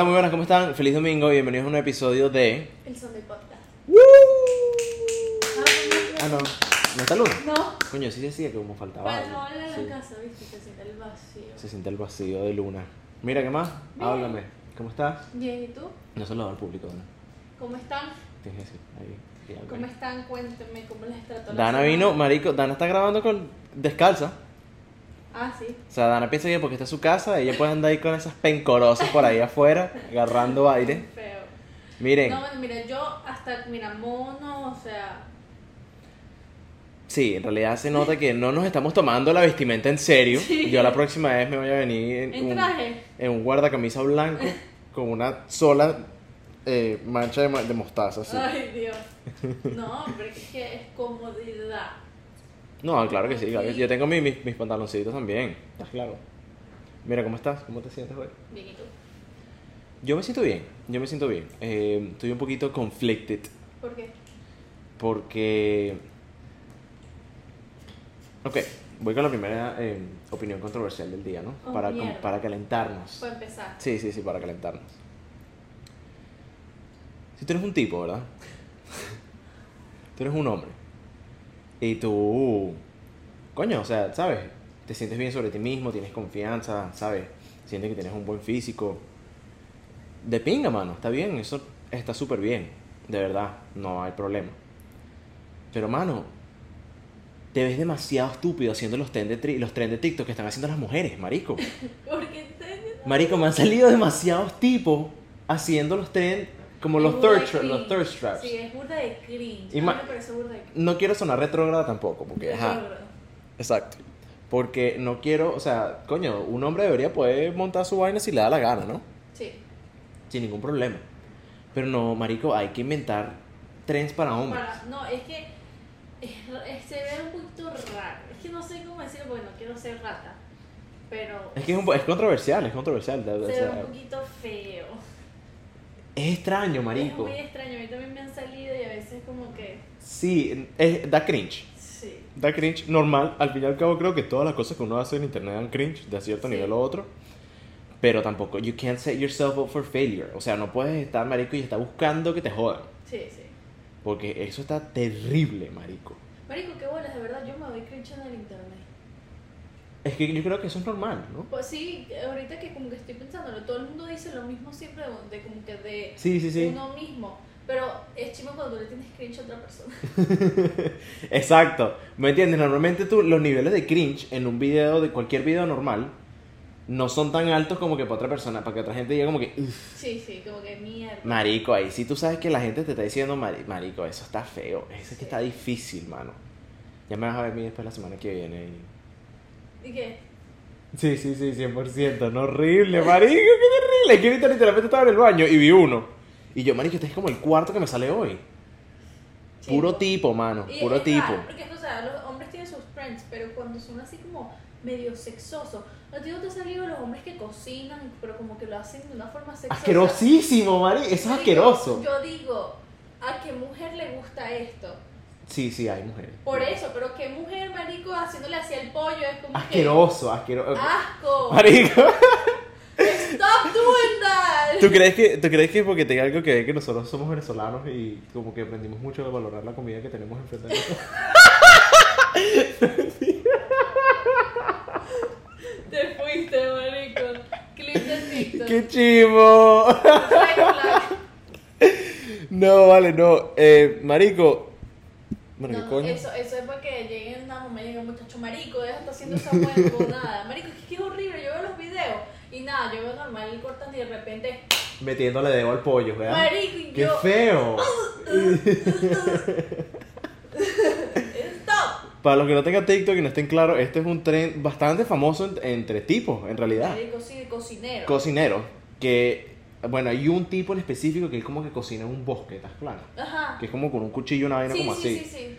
Hola, muy buenas, ¿cómo están? Feliz domingo y bienvenidos a un episodio de... El son del podcast. Ah, no, ¿no está Luna? No. Coño, sí decía que como faltaba Para algo. no hablar en Sí. la casa, viste, se siente el vacío. Se siente el vacío de Luna. Mira, ¿qué más? Bien. Háblame. ¿Cómo estás? Bien, ¿y tú? No se lo al público, ¿no? ¿Cómo están? Tienes que decir, ahí. algo ¿Cómo están? Cuéntenme cómo les trató la Dana semana? vino, marico, Dana está grabando con descalza. Ah, sí. O sea, Dana piensa que porque está en su casa, ella puede andar ahí con esas pencorosas por ahí afuera, agarrando aire. Feo. Miren, No, mira, yo hasta, mira, mono, o sea, sí, en realidad se nota que no nos estamos tomando la vestimenta en serio. Sí. Yo la próxima vez me voy a venir en, en un, traje. en un guardacamisa blanco con una sola eh, mancha de, ma- de mostaza. así. Ay, Dios. No, pero es que es comodidad. No, claro que sí, claro que sí. Yo tengo mi- mis, mis pantaloncitos también, estás claro. Mira, ¿cómo estás? ¿Cómo te sientes hoy? Bien, ¿y tú? Yo me siento bien, yo me siento bien. Eh, estoy un poquito conflicted ¿Por qué? porque... Ok, voy con la primera eh, opinión controversial del día, ¿no? Oh, para, mierda. para calentarnos. Para empezar. Sí, sí, sí, para calentarnos. Si tú eres un tipo, ¿verdad? tú eres un hombre. Y tú, coño, o sea, ¿sabes? Te sientes bien sobre ti mismo, tienes confianza, ¿sabes? Sientes que tienes un buen físico. De pinga, mano, está bien, eso está súper bien. De verdad, no hay problema. Pero, mano, te ves demasiado estúpido haciendo los tren de, tri- los tren de TikTok que están haciendo las mujeres, marico. Porque te... Marico, me han salido demasiados tipos haciendo los tren como los Es de tra- los traps. Sí, es burda de cringe. Y A mí ma- me parece burda de cringe. No quiero sonar retrógrada tampoco, porque ajá, exacto. Porque no quiero, o sea, coño, un hombre debería poder montar su vaina si le da la gana, ¿no? Sí. Sin ningún problema. Pero no, marico, hay que inventar trends para hombres. Para- no, es que es- se ve un poquito raro. Es que no sé cómo decirlo porque no quiero ser rata. Pero Es que es, un po- es controversial, es controversial. o se sea, ve un poquito feo. Es extraño, Es marico. muy extraño. A mí también me han salido y a veces como que. Sí, es- da cringe. Sí. Da cringe normal. Al fin y al cabo creo que todas las cosas que uno hace en internet dan cringe de cierto Sí. nivel u otro. Pero tampoco, you can't set yourself up for failure. O sea, no puedes estar marico y estar buscando que te jodan. Sí, sí. Porque eso está terrible, marico. Marico, qué bolas, de verdad. Yo me doy cringe en el internet. Es que yo creo que eso es normal, ¿no? Pues sí, ahorita que como que estoy pensándolo, todo el mundo dice lo mismo siempre de, de como que de Sí, sí, sí. uno mismo. Pero es chido cuando tú le tienes cringe a otra persona. Exacto. ¿Me entiendes? Normalmente tú, los niveles de cringe en un video, de cualquier video normal, no son tan altos como que para otra persona, para que otra gente diga como que, "Uf, Sí, sí, como que mierda. marico, ahí sí tú sabes que la gente te está diciendo, "Mari- marico, eso está feo, eso es que está difícil, mano. Ya me vas a ver mí después la semana que viene. y- ¿Y qué? Sí, sí, sí, 100%, no horrible, marico, qué que ahorita literalmente estaba en el baño y vi uno. Y yo, marico, este es como el cuarto que me sale hoy. Puro Chico. tipo, mano, Y puro tipo. raro, porque, o sea, los hombres tienen sus friends, pero cuando son así como medio sexosos. No te digo, te salido los hombres que cocinan, pero como que lo hacen de una forma sexosa. Asquerosísimo, marico, eso es asqueroso. Yo digo, ¿a qué mujer le gusta esto? Sí, sí, hay mujeres. Por eso, pero qué mujer, marico, haciéndole así el pollo es como Asqueroso, asqueroso. que... ¡Asco! Marico, ¡Stop doing that! ¿tú crees, que, ¿tú crees que porque tenga algo que ver que nosotros somos venezolanos y como que aprendimos mucho a valorar la comida que tenemos enfrente de nosotros? Te fuiste, marico. Clip de TikTok. ¡Qué chivo! No, vale, no. Eh, marico. Bueno, ¿qué No, coño? Eso, eso es porque llegue una mamá y diga, muchacho, marico, deja de estar haciendo esa huevonada. Marico, es que es horrible, yo veo los videos y nada, yo veo normal el cortan y de repente, Metiéndole dedo al pollo, ¿verdad? marico, y ¡Qué yo, feo! stop. Para los que no tengan TikTok y no estén claros, este es un tren bastante famoso en- entre tipos, en realidad. Marico, sí, cocinero. Cocinero. Que, bueno, hay un tipo en específico que es como que cocina en un bosque, ¿estás claro? Ajá. Que es como con un cuchillo, una vaina Sí, como sí, así. sí, sí.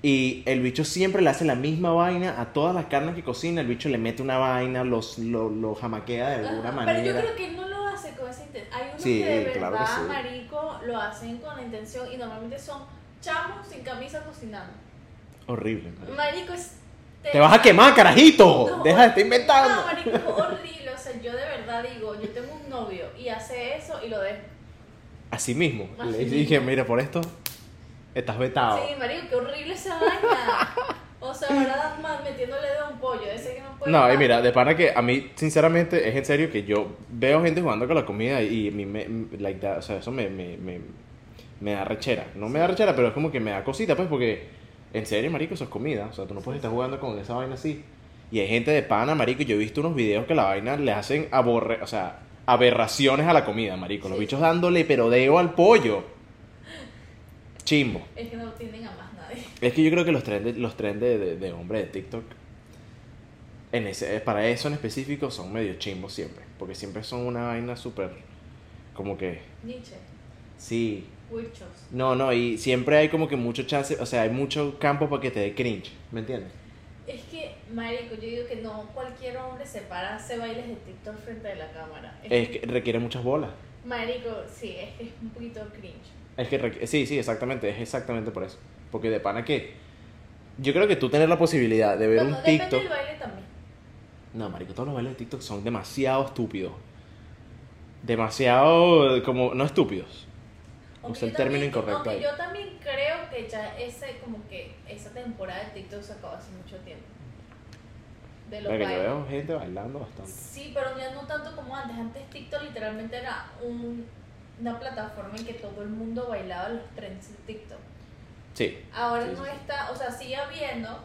Y el bicho siempre le hace la misma vaina a todas las carnes que cocina. El bicho le mete una vaina, los, lo, lo jamaquea de alguna Ajá, manera. Pero yo creo que él no lo hace con esa intención. Hay unos Sí, que de claro que verdad, sí. marico, lo hacen con la intención y normalmente son chamos sin camisa cocinando. Horrible. marico. Marico es... Te vas a quemar, carajito. No, Deja de estar inventando. No, marico, horrible. Sea, yo de verdad digo, yo tengo un novio y hace eso y lo dejo. Así mismo. Así Le mismo. dije, mira, por esto estás vetado. Sí, marico, qué horrible esa vaina. O sea, ahora más metiéndole a un pollo, ese que no puede. No, y mira, de pana que a mí, sinceramente, es en serio que yo veo gente jugando con la comida y a mí me, like that, o sea, eso me, me, me, me da rechera. No me da rechera, pero es como que me da cosita, pues, porque en serio, marico, eso es comida. O sea, tú no puedes estar jugando con esa vaina así. Y hay gente de pana, marico, yo he visto unos videos que la vaina le hacen aborre, o sea, aberraciones a la comida, marico. Los bichos dándole pero deo al pollo. Chimbo. Es que no tienen a más nadie. Es que yo creo que los trends de, los trends de, de, de hombre de TikTok, en ese, para eso en específico, son medio chimbos siempre. Porque siempre son una vaina súper. Como que. Nietzsche, Sí. Wirchos. No, no, y siempre hay como que mucho chance. O sea, hay mucho campo para que te dé cringe. ¿Me entiendes? Es que, marico, yo digo que no cualquier hombre se para, hace bailes de TikTok frente a la cámara. Es que requiere muchas bolas. Marico, sí, es que es un poquito cringe. Es que. Sí, sí, exactamente. Es exactamente por eso. Porque de pana que. Yo creo que tú tener la posibilidad de ver Bueno, un depende TikTok. del baile también. No, marico, todos los bailes de TikTok son demasiado estúpidos. Demasiado, como, no estúpidos. Aunque Usa el término también- incorrecto ahí. yo también creo que ya ese, como que esa temporada de TikTok se acabó hace mucho tiempo. De los Verga, yo bailes. veo gente bailando bastante. Sí, pero ya no tanto como antes. Antes TikTok literalmente era un- una plataforma en que todo el mundo bailaba los trends de TikTok. Sí, Ahora Sí, no sí. está, o sea, sigue habiendo,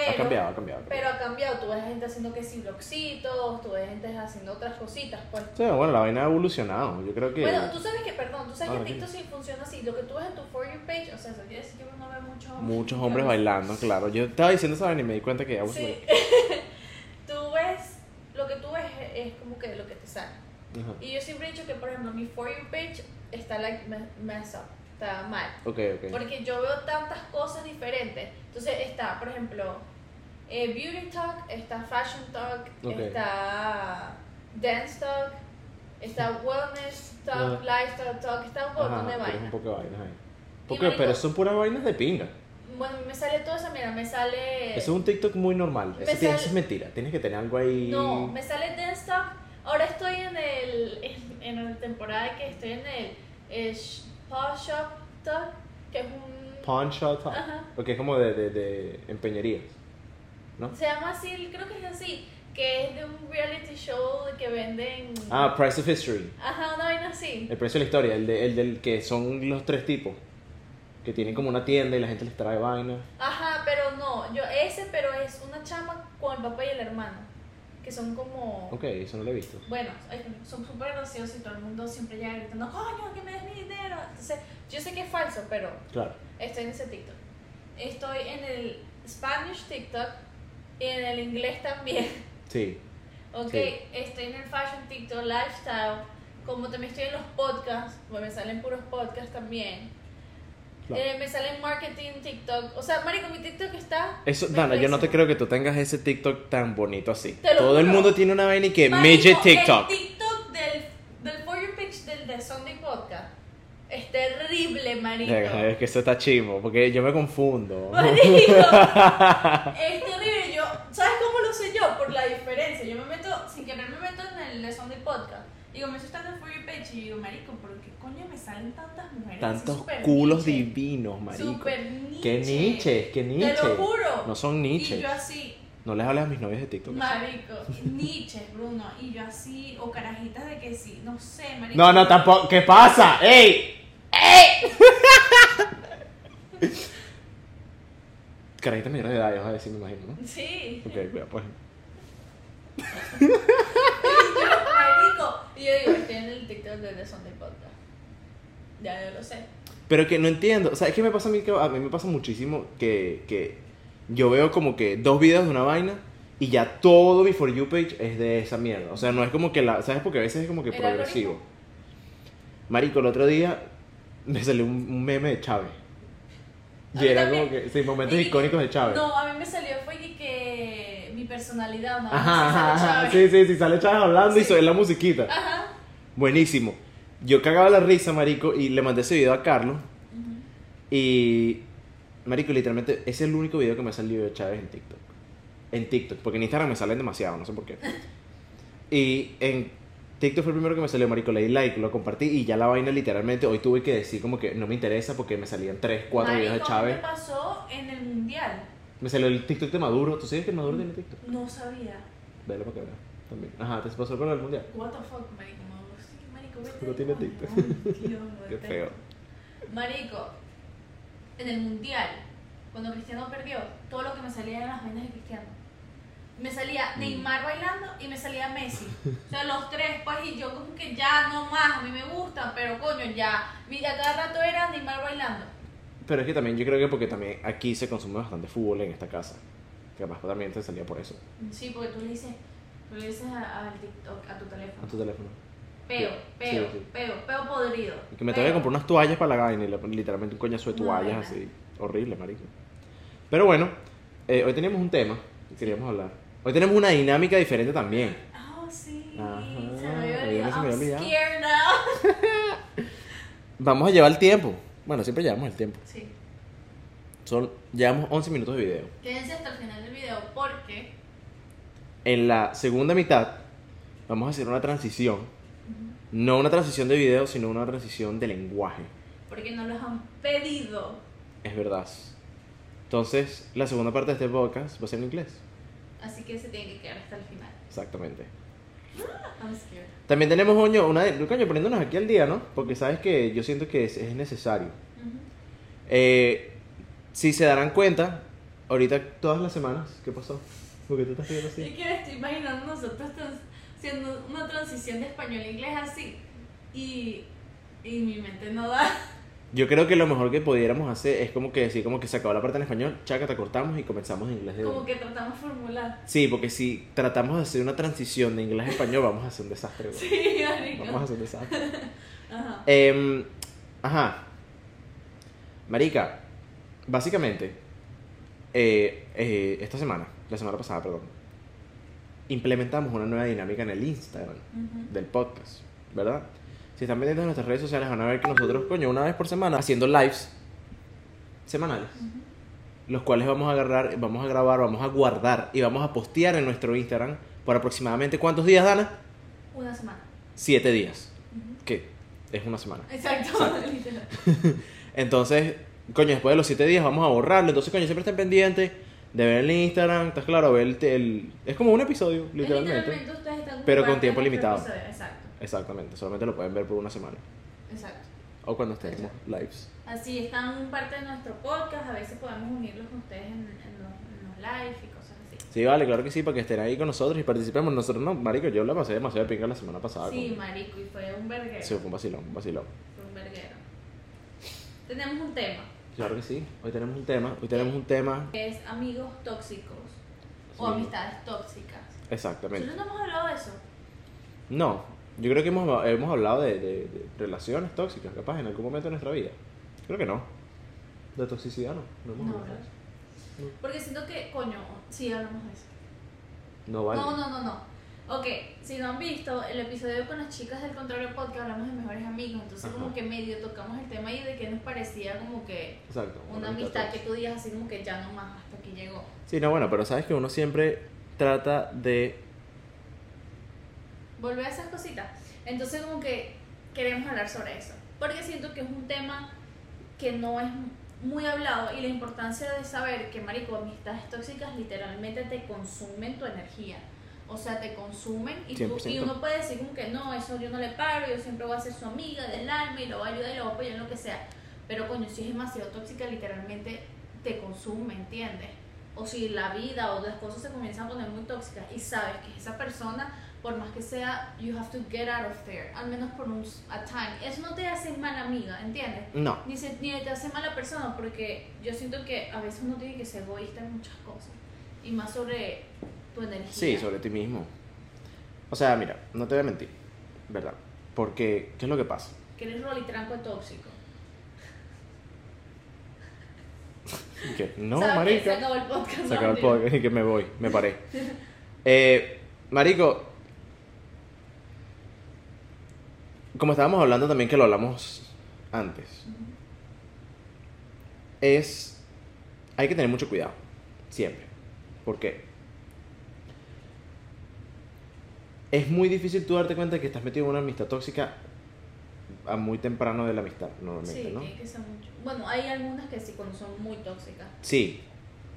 pero ha cambiado, ha cambiado. Pero ha cambiado, tú ves gente haciendo que sí blogcitos, tú ves gente haciendo otras cositas, pues. Sí, bueno, la vaina ha evolucionado. Yo creo que. Bueno, tú sabes que, perdón, tú sabes Ah, que. TikTok sí funciona así, lo que tú ves en tu For You page, o sea, eso quiere decir que uno ve muchos hombres. Muchos hombres bailando, claro. Yo estaba diciendo esa vaina y me di cuenta que. Was Sí. like- tú ves, lo que tú ves es como que lo que te sale. Ajá. Y yo siempre he dicho que, por ejemplo, mi For You page está like me- mess up, está mal. Ok, ok. Porque yo veo tantas cosas diferentes. Entonces está, por ejemplo, eh, Beauty Talk, está Fashion Talk, Ok. está Dance Talk, está Wellness Talk, Ajá. Lifestyle Talk, está un montón de tienes un vainas. poco de vainas ahí. Porque, marico- pero son puras vainas de pinga. Bueno, me sale todo eso, mira, me sale... Eso es un TikTok muy normal. Eso, tiene- sale- eso es mentira. Tienes que tener algo ahí. No, me sale Dance Talk. Ahora estoy en el en, en la temporada que estoy en el, el Pawn Shop Talk, que es un... Pawn Shop Talk. Ajá. Porque es como de, de, de empeñerías. ¿No? Se llama así, creo que es así, que es de un reality show que venden... Ah, Price of History. Ajá, una vaina así. El precio de la historia, el, de, el del que son los tres tipos. Que tienen como una tienda y la gente les trae vaina. Ajá, pero no, yo ese, pero es una chama con el papá y el hermano, que son como... Ok, eso no lo he visto. Bueno, son súper graciosos y todo el mundo siempre llega gritando, coño, que me des mi dinero. Entonces, yo sé que es falso, pero Claro. estoy en ese TikTok. Estoy en el Spanish TikTok y en el inglés también. Sí. Ok, Sí. estoy en el fashion TikTok, lifestyle, como también estoy en los podcasts, pues me salen puros podcasts también. Claro. Eh, me salen marketing TikTok. O sea, marico, mi TikTok está. Eso, Dana, yo no te creo que tú tengas ese TikTok tan bonito así. Te lo Todo el mundo tiene una vaina y que Marico, midget TikTok. El TikTok del, del For You Page del de Sunday Podcast es terrible, marico. Es que eso está chimo, porque yo me confundo. Marico, es terrible. Yo, ¿Sabes cómo lo sé yo? Por la diferencia. Yo me meto, sin querer me meto en el de Sunday Podcast. Digo, me estoy en For You Page y digo, marico, ¿por coño me salen tantas mujeres? Tantos culos niche? divinos, marico. Súper niche. ¿Qué niche? ¿Qué niche? Te lo juro. No son Y niches. yo así, No les hables a mis novios de TikTok. marico, niches, Bruno. Y yo así, o carajitas de que sí, no sé, marico. No, no, tampoco. ¿Qué pasa? ¡Ey! ¡Ey! Carajita menor de edad, vas a decir, me imagino, ¿no? Sí. Ok, cuidado, pues. Y yo, marico. Y yo digo, estoy en el TikTok de The Sunday Podcast. Ya yo lo sé. Pero que no entiendo, o sea, es que me pasa a mí que a mí me pasa muchísimo que, que yo veo como que dos videos de una vaina y ya todo mi For You page es de esa mierda. O sea, no es como que la, ¿sabes? Porque a veces es como que ¿El progresivo. algoritmo? Marico, el otro día me salió un, un meme de Chávez. Y era también. como que, sí, momentos Y- icónicos de Chávez. No, a mí me salió fue que, que mi personalidad, ¿no? Ajá. Sí, sí, sí, sale Chávez hablando y Sí. suena la musiquita. Ajá. Buenísimo. Yo cagaba la risa, marico, y le mandé ese video a Carlos. Y, marico, literalmente, ese es el único video que me ha salido de Chávez en TikTok. En TikTok, porque en Instagram me salen demasiado, no sé por qué. Y en TikTok fue el primero que me salió, marico, le di like, lo compartí y ya la vaina literalmente hoy tuve que decir como que no me interesa porque me salían 3, 4 videos de Chávez. ¿Qué pasó en el mundial? Me salió el TikTok de Maduro. ¿Tú sabes que Maduro tiene TikTok? No sabía. Velo para que veas también. Ajá, te pasó con el mundial. What the fuck, marico. Maduro, sí, marico, vete No tiene. TikTok. Qué feo. Marico, en el mundial, cuando Cristiano perdió, todo lo que me salía eran las vainas de Cristiano. Me salía Mm. Neymar bailando y me salía Messi. O sea, los tres, pues, y yo como que ya no más, a mí me gustan, pero coño, ya. Y a cada rato era Neymar bailando. Pero es que también, yo creo que porque también aquí se consume bastante fútbol en esta casa. Que capaz también te salía por eso. Sí, porque tú le dices, tú le dices al TikTok, a tu teléfono. A tu teléfono. Peo, peo, sí. peo, peo podrido. Y que me tengo que comprar unas toallas para la vaina y literalmente un coñazo de toallas así. Horrible, marico. Pero bueno, eh, hoy teníamos un tema que queríamos hablar. Hoy tenemos una dinámica diferente también. Oh, sí. Ajá, se me había no se me había olvidado. Olvidado. Vamos a llevar el tiempo. Bueno, siempre llevamos el tiempo. Sí. Son, llevamos 11 minutos de video. Quédense hasta el final del video porque En la segunda mitad vamos a hacer una transición. No una transición de video, sino una transición de lenguaje. porque nos los han pedido. Es verdad. Entonces, la segunda parte de este podcast va a ser en inglés. Así que se tienen que quedar hasta el final. Exactamente. I'm scared. También tenemos, coño, una de- coño, poniéndonos aquí al día, ¿no? Porque sabes que yo siento que es, es necesario. Ujú. Eh, si se darán cuenta, ahorita todas las semanas, ¿qué pasó? Porque tú estás viendo Es así. que me estoy imaginando nosotros haciendo una transición de español a inglés así. Y, y mi mente no da. Yo creo que lo mejor que pudiéramos hacer es como que decir, como que se acabó la parte en español, chaca, te cortamos y comenzamos en inglés de Como que tratamos de formular. Sí, porque si tratamos de hacer una transición de inglés a español, vamos a hacer un desastre, güey. Sí, marico. Vamos a hacer un desastre. Ajá. Em, ajá. Marica, básicamente, eh, eh, esta semana, la semana pasada, perdón, implementamos una nueva dinámica en el Instagram del podcast, ¿verdad? Si están pendientes de nuestras redes sociales, van a ver que nosotros, coño, una vez por semana, haciendo lives semanales, los cuales vamos a agarrar, vamos a grabar, vamos a guardar y vamos a postear en nuestro Instagram por aproximadamente ¿cuántos días, Dana? Una semana. Siete días, Ujú. que es una semana. Exacto. Exacto. literal. Entonces, coño, después de los 7 días vamos a borrarlo. Entonces, coño, siempre estén pendientes de ver el Instagram. Estás claro, ver el, el- Es como un episodio, literalmente. Literalmente ustedes están Pero con tiempo nuestro limitado. episodio. Exacto. Exactamente, solamente lo pueden ver por una semana. Exacto. O cuando estemos lives. Así están parte de nuestro podcast. A veces podemos unirlos con ustedes en, en los, en los live y cosas así. Sí, vale, claro que sí, para que estén ahí con nosotros y participemos. Nosotros no, marico, yo la pasé demasiado de pinga la semana pasada. Sí, con- marico, y fue un verguero. Sí, fue un vacilón, un vacilón. Fue un verguero. Tenemos un tema, Claro que sí, hoy tenemos un tema. Hoy tenemos un tema. que es amigos tóxicos o amistades tóxicas. Exactamente. ¿Nosotros no hemos hablado de eso? No, yo creo que hemos, hemos hablado de, de- de relaciones tóxicas, capaz, en algún momento de nuestra vida. Creo que no. De toxicidad no. No hemos No, hablado de eso. Porque siento que, coño, sí hablamos de eso. No vale. No, no, no, no. Ok, si no han visto el episodio con las chicas del Contrario Podcast, hablamos de mejores amigos, entonces Ajá. como que medio tocamos el tema ahí de que nos parecía como que Exacto. una amistad que tú digas así como que ya no más, hasta aquí llegó. Sí, no, bueno, pero sabes que uno siempre trata de... Volver a esas cositas. Entonces como que queremos hablar sobre eso, porque siento que es un tema que no es muy hablado y la importancia de saber que, marico, amistades tóxicas literalmente te consumen tu energía. O sea, te consumen y, tú, y 100%. uno puede decir como que no, eso yo no le paro, yo siempre voy a ser su amiga del alma y lo voy a ayudar y lo voy a apoyar en lo que sea. Pero coño, si es demasiado tóxica, literalmente te consume, ¿entiendes? O si la vida o las cosas se comienzan a poner muy tóxicas y sabes que esa persona, por más que sea, you have to get out of there, al menos por un a time. Eso no te hace mala amiga, ¿entiendes? No. Ni, se- ni te hace mala persona, porque yo siento que a veces uno tiene que ser egoísta en muchas cosas. Y más sobre tu energía. Sí, sobre ti mismo. O sea, mira, no te voy a mentir, ¿verdad? Porque, ¿qué es lo que pasa? Que eres rolitranco tóxico. Que no, ¿Sabes qué? marica. Se acabó el podcast. Se acabó el podcast y que me voy, me paré. Eh, marico, como estábamos hablando también que lo hablamos antes, es, hay que tener mucho cuidado, siempre. ¿Por qué? Es muy difícil tú darte cuenta de que estás metido en una amistad tóxica a muy temprano de la amistad, normalmente, Sí, ¿no? que ser mucho. Bueno, hay algunas que sí, cuando son muy tóxicas. Sí,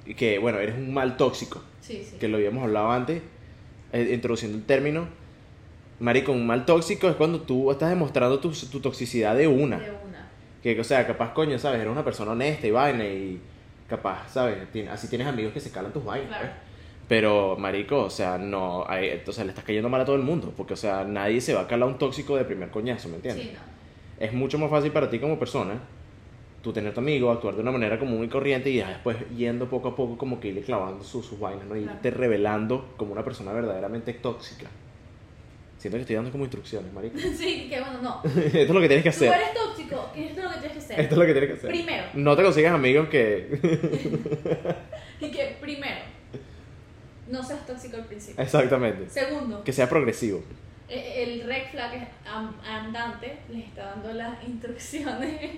y que bueno, eres un mal tóxico, Sí, sí. que lo habíamos hablado antes, eh, introduciendo el término. Marico, un mal tóxico es cuando tú estás demostrando tu, tu toxicidad de una. De una. Que, o sea, capaz, coño, ¿sabes? Eres una persona honesta y vaina y capaz, ¿sabes? Tien- así tienes amigos que se calan tus vainas. Claro. pues. Pero, marico, o sea, no, hay, sea, le estás cayendo mal a todo el mundo. Porque, o sea, nadie se va a calar un tóxico de primer coñazo, ¿me entiendes? Sí, no. Es mucho más fácil para ti como persona, tú tener tu amigo, actuar de una manera común y corriente y después yendo poco a poco como que irle clavando sus, sus vainas, ¿no? Y Claro. irte revelando como una persona verdaderamente tóxica. Siento que estoy dando como instrucciones, marico. Sí, que bueno, no. Esto es lo que tienes que Tú hacer. eres tóxico, esto es lo que tienes que hacer. Esto es lo que tienes que hacer. Primero. No te consigas amigos que... Y que primero, no seas tóxico al principio. Exactamente. Segundo, Que sea progresivo. e- el red flag andante les está dando las instrucciones.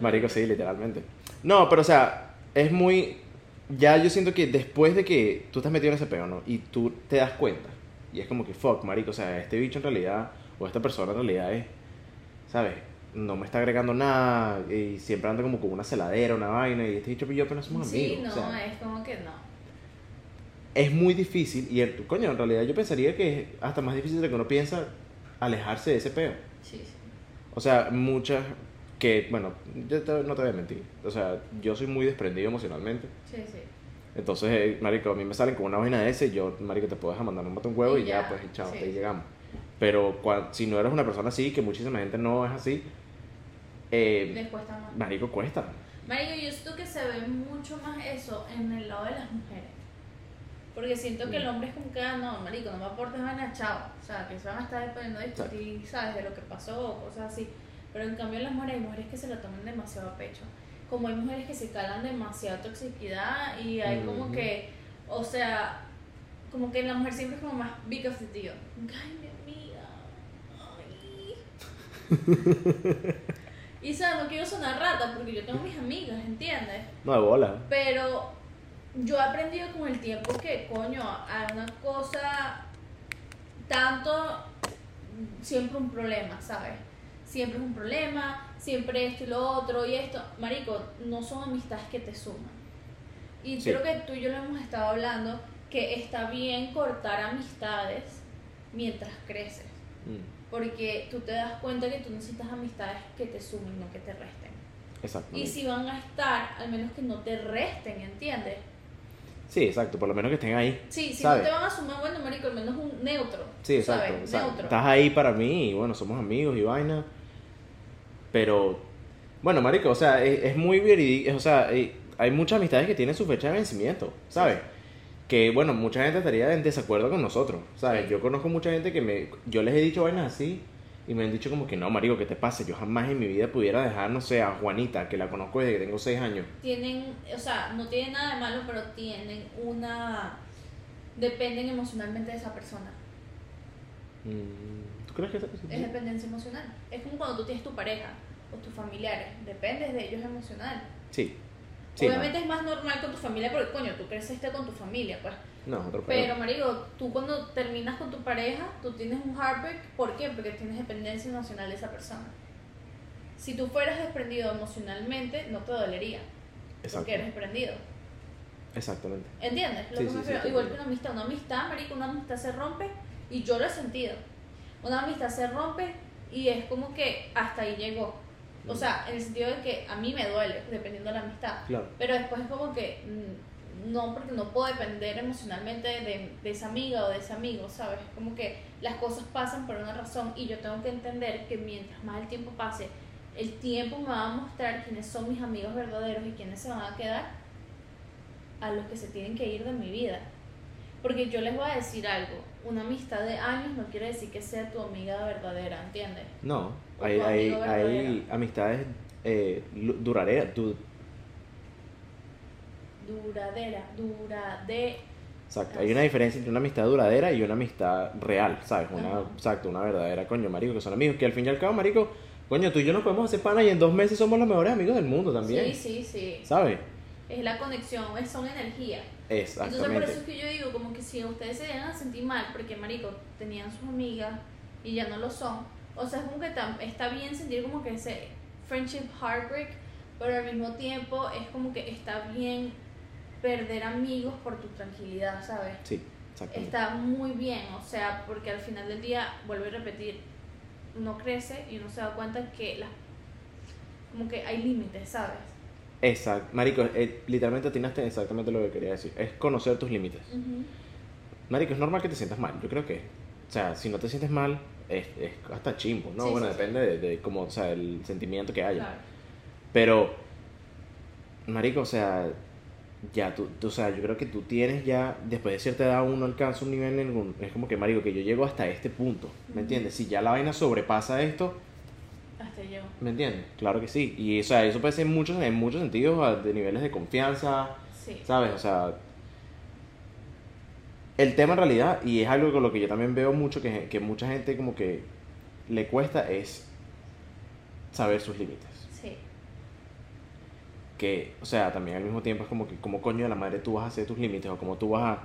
Marico, sí, literalmente. No, pero o sea, es muy... Ya yo siento que después de que tú estás metido en ese peo, ¿no? Y tú te das cuenta. Y es como que, fuck, marico, o sea, este bicho en realidad, o esta persona en realidad es, ¿sabes? No me está agregando nada y siempre anda como con una celadera, una vaina, y este bicho y yo apenas somos Sí, amigos. no, o sea, es como que no. Es muy difícil, y el- coño, en realidad yo pensaría que es hasta más difícil de lo que uno piensa alejarse de ese peo. Sí, sí. O sea, muchas que, bueno, yo te- no te voy a mentir. O sea, yo soy muy desprendido emocionalmente. Sí, sí. Entonces, eh, marico, a mí me salen con una vaina de ese, yo, marico, te puedo dejar mandar un botón huevo y, Y ya, ya, pues, chao, sí. te llegamos. Pero cua- si no eres una persona así, que muchísima gente no es así, eh, Les cuesta más. marico, cuesta. Marico, yo siento que se ve mucho más eso en el lado de las mujeres. Porque siento que el hombre es como que, ah, no, marico, no me aportes vaina, chao. O sea, que se van a estar dependiendo de discutir, ¿sabes? De lo que pasó o cosas así. Pero en cambio en las mujeres hay mujeres que se lo toman demasiado a pecho. Como hay mujeres que se calan demasiada toxicidad y hay como Ujú. que, o sea, como que la mujer siempre es como más big of the deal. Ay, mi amiga. Ay. y sabes, no quiero sonar rata porque yo tengo mis amigas, ¿entiendes? No de bola. Pero yo he aprendido con el tiempo que, coño, hay una cosa tanto, siempre un problema, ¿sabes? Siempre es un problema, siempre esto y lo otro y esto. Marico, no son amistades que te suman. Y Sí. creo que tú y yo lo hemos estado hablando, que está bien cortar amistades mientras creces. Mm, Porque tú te das cuenta que tú necesitas amistades que te sumen, no que te resten. exacto. Y si van a estar, al menos que no te resten, ¿entiendes? Sí, exacto, por lo menos que estén ahí. Sí, si ¿Sabes? no te van a sumar, bueno, marico, al menos un neutro. Sí, exacto. ¿sabes? exacto. Neutro. Estás ahí para mí y bueno, somos amigos y vaina. Pero, bueno, marico, o sea, es, es muy verídico. O sea, hay muchas amistades que tienen su fecha de vencimiento, ¿sabes? Que, bueno, mucha gente estaría en desacuerdo con nosotros, ¿sabes? Sí. Yo conozco mucha gente que me... Yo les he dicho vainas así y me han dicho como que no, marico, ¿qué te pasa? Yo jamás en mi vida pudiera dejar, no sé, a Juanita, que la conozco desde que tengo seis años. Tienen, o sea, no tienen nada de malo, pero tienen una... Dependen emocionalmente de esa persona. Mm, ¿Tú crees que Es dependencia emocional. Es como cuando tú tienes tu pareja o tus familiares. Dependes de ellos emocional. Sí. Sí, Obviamente es más normal con tu familia porque, coño, tú creciste con tu familia, pues. no, no, otro. Pero, marico, tú cuando terminas con tu pareja, tú tienes un heartbreak. ¿Por qué? Porque tienes dependencia emocional de esa persona. Si tú fueras desprendido emocionalmente, no te dolería. Exacto. Porque eres desprendido. Exactamente. ¿Entiendes? Lo Sí, que sí, me sí, refiero? te Igual que una amistad. Una amistad, marico, una amistad se rompe y yo lo he sentido. Una amistad se rompe y es como que hasta ahí llegó. O sea, en el sentido de que a mí me duele, dependiendo de la amistad. Claro. Pero después es como que mm, no, porque no puedo depender emocionalmente de, de esa amiga o de ese amigo, ¿sabes? Como que las cosas pasan por una razón y yo tengo que entender que mientras más el tiempo pase, el tiempo me va a mostrar quiénes son mis amigos verdaderos y quiénes se van a quedar a los que se tienen que ir de mi vida. Porque yo les voy a decir algo, una amistad de años no quiere decir que sea tu amiga verdadera, ¿entiendes? No, hay, hay, hay amistades eh, duraderas. du- Duradera, durade... exacto. Hay una diferencia entre una amistad duradera y una amistad real, ¿sabes? Una, Ajá. exacto, una verdadera, coño, marico, que son amigos. Que al fin y al cabo, marico, coño, tú y yo nos podemos hacer pana y en dos meses somos los mejores amigos del mundo también. Sí, sí, sí. ¿Sabes? Es la conexión, es, son energía. Entonces por Exactamente. eso es que yo digo, como que si ustedes se a sentir mal, porque marico, tenían sus amigas y ya no lo son, o sea, es como que está bien sentir como que ese friendship heartbreak, pero al mismo tiempo es como que está bien perder amigos por tu tranquilidad, ¿sabes? Sí, exactamente. Está muy bien, o sea, porque al final del día, vuelvo a repetir, uno crece y uno se da cuenta que las como que hay límites, ¿sabes? Exacto. Marico, eh, literalmente atinaste exactamente lo que quería decir. Es conocer tus límites. Marico, es normal que te sientas mal. Yo creo que, o sea, si no te sientes mal, es, es hasta chimbo, ¿no? Sí, bueno, sí, depende de, de cómo, o sea, el sentimiento que haya. Claro. Pero, Marico, o sea, ya tú, tú, o sea, yo creo que tú tienes ya, después de cierta edad uno alcanza un nivel en es como que, Marico, que yo llego hasta este punto, ¿me entiendes? Si ya la vaina sobrepasa esto, Hasta yo. ¿me entiendes? Claro que sí. Y, o sea, eso puede ser en muchos, en muchos sentidos, de niveles de confianza, Sí. ¿Sabes? O sea, el tema en realidad, y es algo con lo que yo también veo mucho, que, que mucha gente como que le cuesta, es saber sus límites. Sí. Que, o sea, también al mismo tiempo es como que, como coño de la madre tú vas a hacer tus límites, o como tú vas a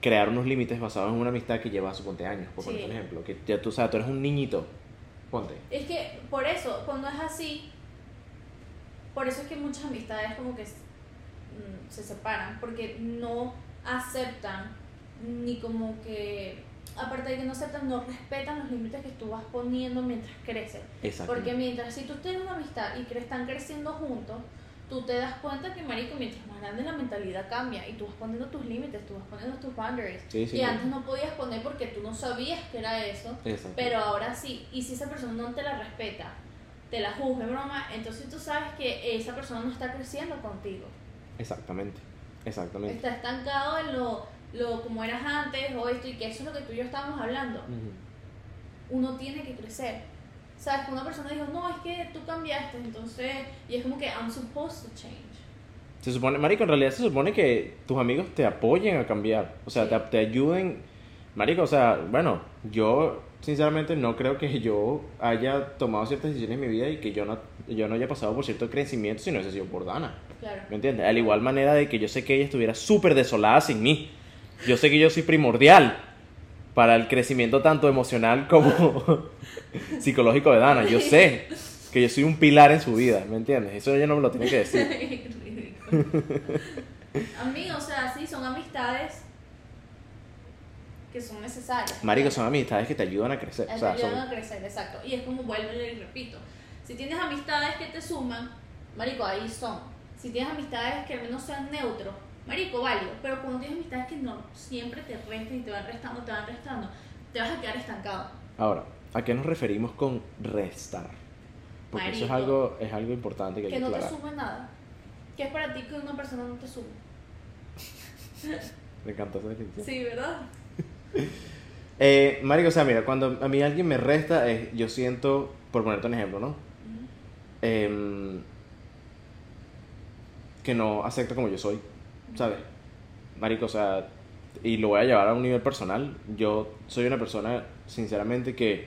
crear unos límites basados en una amistad que lleva, suponte, años, por poner Sí. un ejemplo. Que ya tú, o sea, tú eres un niñito, ponte. Es que por eso, cuando es así, por eso es que muchas amistades como que mm, se separan, porque no aceptan, ni como que, aparte de que no aceptan, no respetan los límites que tú vas poniendo mientras creces. Exacto. Porque mientras si tú tienes una amistad y que están creciendo juntos, tú te das cuenta que, marico, mientras más grande la mentalidad cambia y tú vas poniendo tus límites, tú vas poniendo tus boundaries. Sí, sí. y antes no podías poner porque tú no sabías que era eso. Exacto. Pero ahora sí, y si esa persona no te la respeta, te la juzga, broma, entonces tú sabes que esa persona no está creciendo contigo. Exactamente. Exactamente. Está estancado en lo, lo como eras antes o esto, y que eso es lo que tú y yo estábamos hablando. Ujú. Uno tiene que crecer. ¿Sabes? Una persona dijo, no, es que tú cambiaste, entonces, y es como que I'm supposed to change. Se supone, Marico, en realidad se supone que tus amigos te apoyen a cambiar. O sea, Sí. te, te ayuden. Marico, o sea, bueno, yo sinceramente no creo que yo haya tomado ciertas decisiones en mi vida y que yo no, yo no haya pasado por cierto crecimiento si no hubiese sido por Dana. Claro. ¿Me entiendes? Al igual manera de que yo sé que ella estuviera súper desolada sin mí. Yo sé que yo soy primordial para el crecimiento tanto emocional como psicológico de Dana. Yo sé que yo soy un pilar en su vida, ¿me entiendes? Eso ella no me lo tiene que decir. Ridículo. Amigos, o sea, sí, son amistades que son necesarias. Marico, son amistades que te ayudan a crecer. O Te sea, ayudan son... a crecer, exacto. Y es como vuelvo y repito. Si tienes amistades que te suman, marico, ahí son. Si tienes amistades que al menos sean neutros, marico, válido. Pero cuando tienes amistades que no siempre te restan y te van restando, te van restando, te vas a quedar estancado. Ahora, ¿a qué nos referimos con restar? Porque eso es Marico. algo, es algo importante que hay Que que no te sume nada. ¿Qué es para ti que una persona no te sume? Me encanta esa definición. Sí, ¿verdad? Eh, marico, o sea, mira, cuando a mí alguien me resta, eh, yo siento, por ponerte un ejemplo, ¿no? Em, que no acepta como yo soy, ¿sabes? Marico, o sea, y lo voy a llevar a un nivel personal. Yo soy una persona, sinceramente, que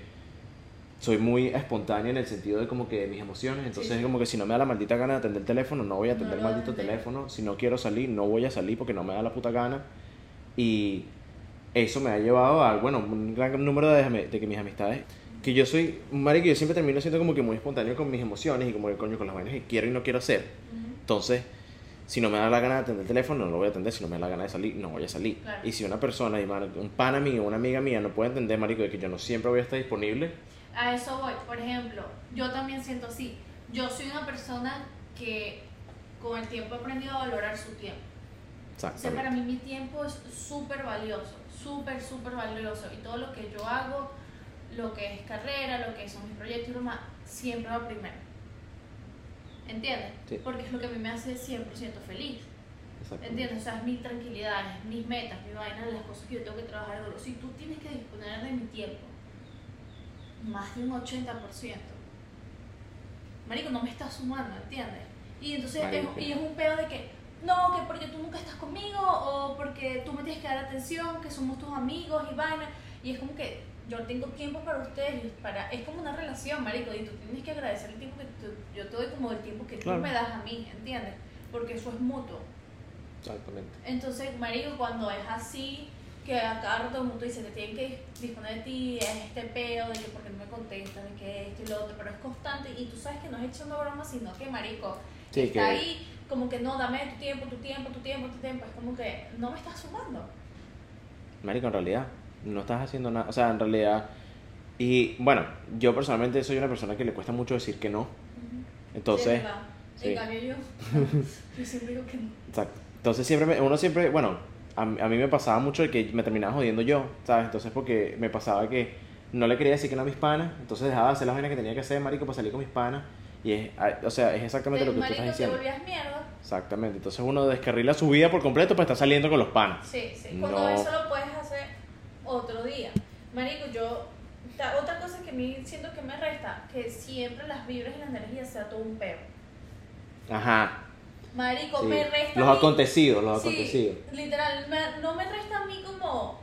soy muy espontánea en el sentido de como que mis emociones. Entonces, Sí, como que si no me da la maldita gana de atender el teléfono, no voy a atender No el maldito atender. teléfono. Si no quiero salir, no voy a salir porque no me da la puta gana. Y eso me ha llevado a, bueno, un gran número de, de que mis amistades, que yo soy, marico, yo siempre termino siendo como que muy espontáneo con mis emociones y como que coño con las vainas que quiero y no quiero hacer. Entonces, si no me da la gana de atender el teléfono, no lo voy a atender. Si no me da la gana de salir, no voy a salir. Claro. Y si una persona, un pana mío, una amiga mía, no puede entender, marico, de que yo no siempre voy a estar disponible, A eso voy. Por ejemplo, yo también siento así. Yo soy una persona que con el tiempo he aprendido a valorar su tiempo. O sea, para mí mi tiempo es súper valioso, súper, súper valioso. Y todo lo que yo hago, lo que es carrera, lo que son mis proyectos y demás, siempre va primero. ¿Entiendes? Sí. Porque es lo que a mí me hace 100% feliz. ¿Entiendes? O sea, es mi tranquilidad, es mis metas, mi vaina, las cosas que yo tengo que trabajar duro. Si tú tienes que disponer de mi tiempo, más de un 80%, Marico, no me estás sumando, ¿entiendes? Y entonces es, y es un pedo de que, no, que porque tú nunca estás conmigo, o porque tú me tienes que dar atención, que somos tus amigos y vaina. Y es como que yo tengo tiempo para ustedes, para, es como una relación, Marico, y tú tienes que agradecer el tiempo que tú- yo te doy como el tiempo que Claro. tú me das a mí, ¿entiendes? Porque eso es mutuo. Exactamente. Entonces, marico, cuando es así, que a cada rato todo el mundo dice, te tienen que disponer de ti, es este peo, de que por qué no me contestas, de que esto y lo otro, pero es constante y tú sabes que no es echando broma, sino que, marico, Sí, está que- ahí como que no, dame tu tiempo, tu tiempo, tu tiempo, tu tiempo, es como que no me estás sumando. Marico, en realidad, no estás haciendo nada. O sea, en realidad. Y bueno, yo personalmente soy una persona que le cuesta mucho decir que no. Entonces. Sí. En cambio yo, yo siempre digo que no. Exacto. Entonces siempre, me- uno siempre, bueno, a, a mí me pasaba mucho que me terminaba jodiendo yo, ¿sabes? Entonces porque me pasaba que no le quería decir que no a mis panas, entonces dejaba de hacer las vainas que tenía que hacer, marico, para salir con mis panas. Y es, o sea, es exactamente lo que tú marico, estás te diciendo. volvías mierda. Exactamente. Entonces uno descarrila su vida por completo para estar saliendo con los panas. Sí, sí. Cuando No. eso lo puedes otro día. Marico, yo. ta- Otra cosa que a mí siento que me resta, que siempre las vibras y la energía sea todo un peo. Ajá. Marico, sí. me resta. Los acontecidos, los Sí, acontecidos. Literal, me- no me resta a mí como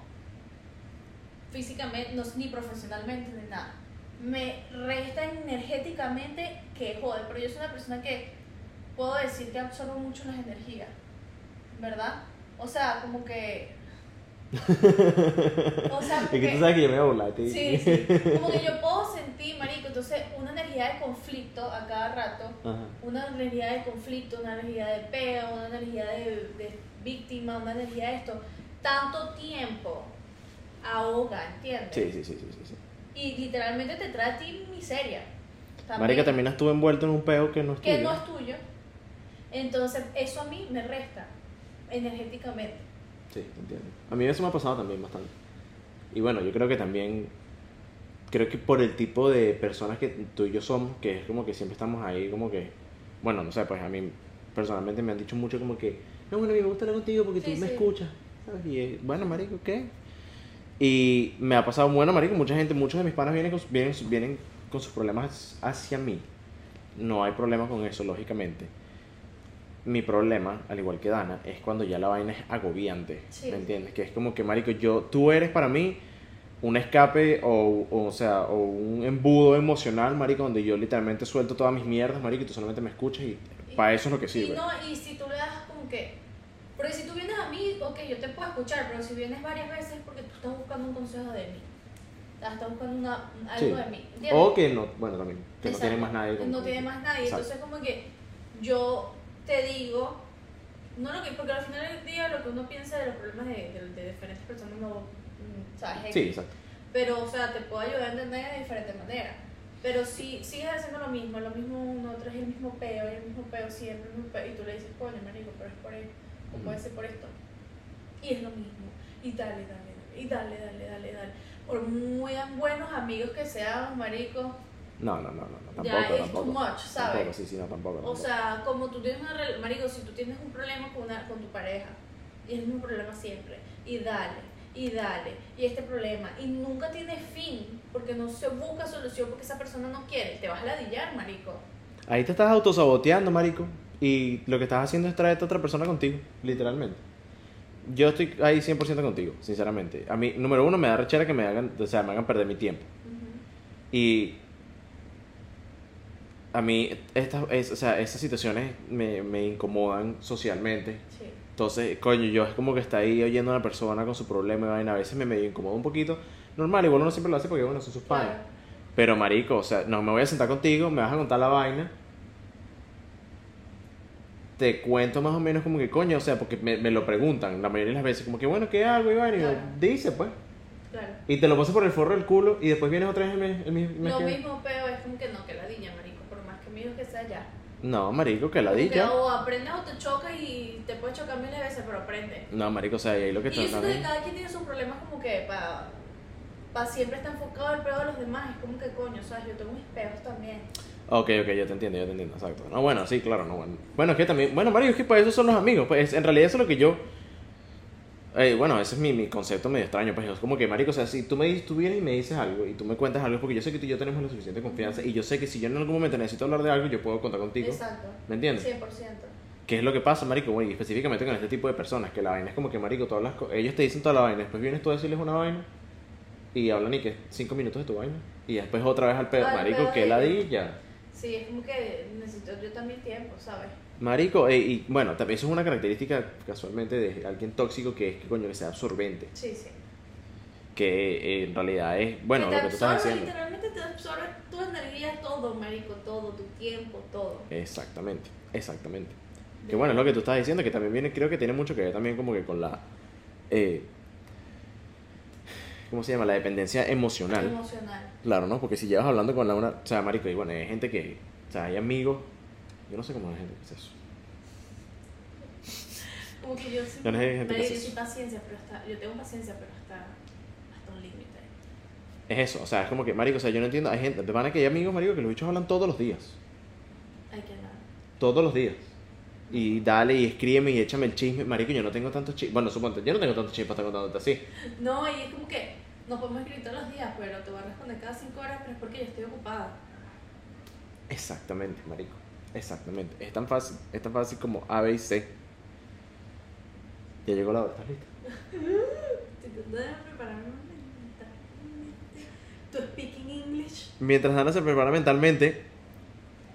físicamente, no, ni profesionalmente, ni nada. Me resta energéticamente que joder, pero yo soy una persona que puedo decir que absorbo mucho las energías, ¿verdad? O sea, como que... O sea, Es que tú sabes que yo me voy a burlar de ti. Sí, sí. Como que yo puedo sentir, marico, entonces una energía de conflicto a cada rato, Ajá. una energía de conflicto, una energía de peo, una energía de, de víctima, una energía de esto, tanto tiempo ahoga, ¿entiendes? Sí, sí, sí, sí, sí, sí. Y literalmente te trae a ti miseria. También, Marica, también estuve envuelto en un peo que no es que tuyo. no es tuyo. Entonces, eso a mí me resta energéticamente. Sí, entiendo. A mí eso me ha pasado también bastante. Y bueno, yo creo que también, creo que por el tipo de personas que tú y yo somos, que es como que siempre estamos ahí, como que, bueno, no sé, pues a mí personalmente me han dicho mucho como que, no, bueno, a mí me gusta hablar contigo porque Sí, tú me sí. escuchas. ¿sabes? Y bueno, marico, ¿qué? Y me ha pasado, bueno, marico, mucha gente, muchos de mis panas vienen con, vienen, vienen con sus problemas hacia mí. No hay problema con eso, lógicamente. Mi problema, al igual que Dana, es cuando ya la vaina es agobiante. Sí. ¿Me entiendes? Que es como que, marico, yo, tú eres para mí un escape o, o, o sea, o un embudo emocional, marico, donde yo literalmente suelto todas mis mierdas, marico, y tú solamente me escuchas y para eso es lo que Y sirve. no, y si tú le das como que. Porque si tú vienes a mí, ok, yo te puedo escuchar, pero si vienes varias veces es porque tú estás buscando un consejo de mí. Estás buscando una, algo Sí. de mí. ¿entiendes? O que no, bueno, también, que no Exacto. tiene más nadie. No tiene más nadie. Exacto. Entonces, como que yo te digo, no lo que, porque al final del día lo que uno piensa de los problemas de, de- de diferentes personas no, mm, ¿sabes? Sí, exacto. Pero, o sea, te puedo ayudar a entender de diferente manera. Pero si sigues haciendo lo mismo, lo mismo uno, otro es el mismo peo, el mismo peo siempre, el mismo peo, y tú le dices, coño, marico, pero es por esto, o puede ser por esto. Y es lo mismo. Y dale, dale, dale, y dale, dale, dale, dale. Por muy buenos amigos que seamos, marico, No, no, no, no, Ya tampoco, es tampoco. too much, ¿sabes? Tampoco, sí, sí, no, tampoco. O tampoco. sea, como tú tienes una marico, si tú tienes un problema con, una, con tu pareja, y es el mismo problema siempre, y dale, y dale, y este problema, y nunca tiene fin, porque no se busca solución porque esa persona no quiere, te vas a ladillar, marico. Ahí te estás autosaboteando, marico. Y lo que estás haciendo es traerte a otra persona contigo, literalmente. Yo estoy ahí 100% contigo, sinceramente. A mí, número uno, me da rechera que me hagan, o sea, me hagan perder mi tiempo. Y a mí, estas, es- o sea, esas situaciones me, me incomodan socialmente. Sí. Entonces, coño, yo es como que está ahí oyendo a una persona con su problema y vaina. A veces me medio incomoda un poquito. Normal, igual uno siempre lo hace porque, bueno, son sus panes. Claro. Pero, marico, o sea, no me voy a sentar contigo, me vas a contar la vaina. Te cuento más o menos como que, coño, o sea, porque me, me lo preguntan la mayoría de las veces, como que, bueno, ¿qué hago? Y vaina, y yo, Claro. dice, pues. Claro. Y te lo paso por el forro del culo y después vienes otra vez el mes, el mes- Lo que- mismo peo es como que no, que ladilla, marico, por más que sea ya. No, marico, que la Como que dicha. o aprendes o te chocas y te puedes chocar miles de veces, pero aprende. No, marico, o sea, y ahí lo que Y yo que cada quien tiene sus problemas como que para pa siempre estar enfocado al peor de los demás. Es como que coño, ¿sabes? Yo tengo mis peos también. Ok, ok, yo te entiendo, yo te entiendo, exacto. No, bueno, sí, claro, no, bueno. Bueno, es que también, bueno, Mario, es que para eso son los amigos. Pues en realidad eso es lo que yo. Eh, bueno, ese es mi, mi concepto medio extraño, pues es como que, marico, o sea, si tú, me, dices- tú vienes y me dices algo y tú me cuentas algo, porque yo sé que tú y yo tenemos la suficiente confianza y yo sé que si yo en algún momento necesito hablar de algo, yo puedo contar contigo. Exacto. ¿Me entiendes? 100%. ¿Qué es lo que pasa, marico? Bueno, y específicamente con este tipo de personas, que la vaina es como que, marico, todas las ellos te dicen toda la vaina, después vienes tú a decirles una vaina y hablan y que cinco minutos de tu vaina y después otra vez al pedo, marico, que ladilla. Sí, es como que necesito yo también tiempo, ¿sabes? Marico, eh, y bueno, también eso es una característica casualmente de alguien tóxico que es que coño que sea absorbente. Sí, sí. Que eh, en realidad es, bueno, lo que tú estás diciendo. Literalmente te absorbe tu energía, todo, marico, todo, tu tiempo, todo. Exactamente, exactamente. Que bueno, es lo que tú estás diciendo, que también viene, creo que tiene mucho que ver también como que con la, eh, ¿cómo se llama? La dependencia emocional. Emocional. Claro, ¿no? Porque si llevas hablando con la una, o sea, marico, y bueno, hay gente que, o sea, hay amigos, yo no sé cómo la gente que es eso. Como que yo Ya no hay gente que eso. paciencia, pero hasta, yo tengo paciencia, pero hasta, hasta un límite. Es eso, o sea, es como que, marico, o sea, yo no entiendo, hay gente, de van que hay amigos, marico, que los bichos hablan todos los días, Hay que nada. todos los días. Y dale y escríbeme y échame el chisme, marico, yo no tengo tanto chisme, bueno, suponte, yo no tengo tanto chisme para estar contándote así. No, y es como que nos podemos escribir todos los días, pero te voy a responder cada cinco horas, pero es porque yo estoy ocupada. Exactamente, marico. Exactamente. Es tan fácil, es tan fácil como A, B y C. Ya llegó la hora, ¿estás lista? ¿Tú speaking English? Mientras Dana se prepara mentalmente,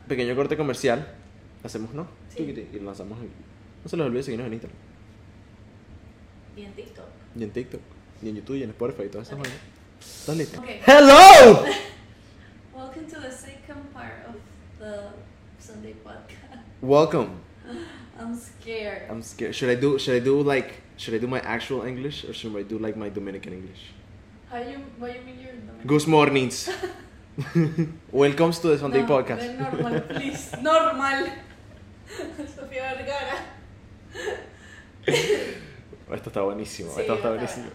pequeño corte comercial, hacemos, ¿no? Sí. Y lanzamos en... No se les olvide seguirnos en Instagram, Y en TikTok. y en TikTok, y en YouTube, y en Spotify, y todas esas Ok. vainas. ¿Estás lista? Ok. ¡Hello! Welcome to the second part of the Sunday podcast. Welcome. I'm scared. I'm scared. Should I do, should I do like, should I do my actual English, or should I do like my Dominican English? How you, what you mean you're Dominican? Good mornings. Welcome to the Sunday no, podcast. normal, please. Normal. Sofía Vergara. Esto está buenísimo. Sí, Esto está buenísimo.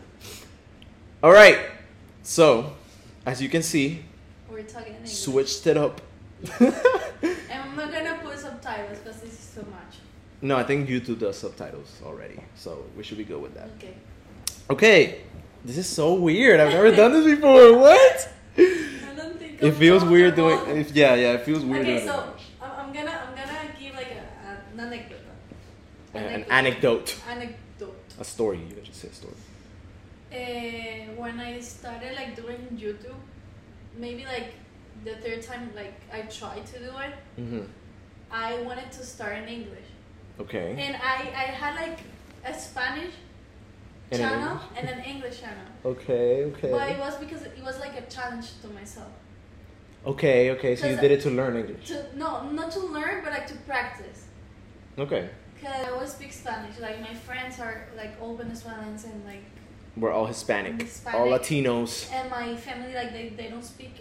Alright. So, as you can see, We're talking in English. switched it up. And I'm not gonna put subtitles because this is too much. No, I think YouTube does subtitles already. So we should be good with that. Okay. Okay. This is so weird. I've never done this before. What? I don't think It I'm feels weird doing if yeah, yeah, it feels weird Okay, doing so. I'm I'm gonna I'm gonna give like a, an anecdote. An anecdote. Anecdote. A story. You just say story. Uh, when I started like doing YouTube, maybe like the third time like I tried to do it, Mm-hmm. I wanted to start in English, Okay. and I I had like a Spanish And channel English? and an English channel, Okay, okay. but it was because it was like a challenge to myself. Okay, okay. So you did it to learn English. To no, not to learn, but like to practice. Okay. Cause I always speak Spanish. Like my friends are like all Venezuelans and like We're all Hispanic. Hispanic. All Latinos. and my family like they, they don't speak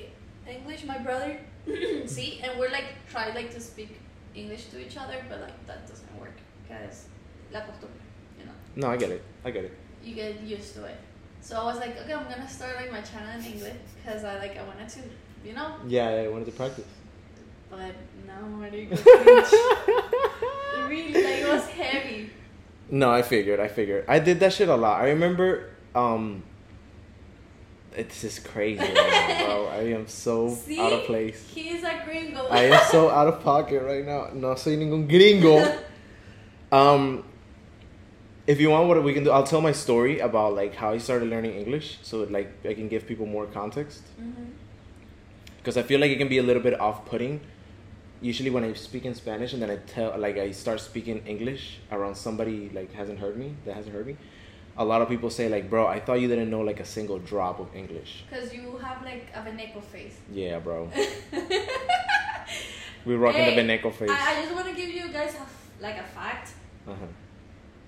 English. My brother, see, and we're like try like to speak English to each other, but like that doesn't work because la costumbre, you know, No, I get it. I get it. you get used to it. So I was like, okay, I'm gonna start like my channel in English because I like I wanted to, you know, Yeah, I wanted to practice. but now marico, cringe. really like it was heavy. No, I figured. I figured. I did that shit a lot. I remember. Um. It's just crazy, right now, bro. I am so See, out of place. He's a gringo. I am so out of pocket right now. No soy ningún gringo. Um. If you want, what we can do, I'll tell my story about like how I started learning English, so like I can give people more context. Because I feel like it can be a little bit off-putting. Usually, when I speak in Spanish and then I tell, like, I start speaking English around somebody like hasn't heard me, that hasn't heard me, a lot of people say like, "Bro, I thought you didn't know like a single drop of English." Cause you have like a Veneco face. Yeah, bro, we're rocking Hey, the Beneco face. I, I just want to give you guys a like a fact. uh-huh.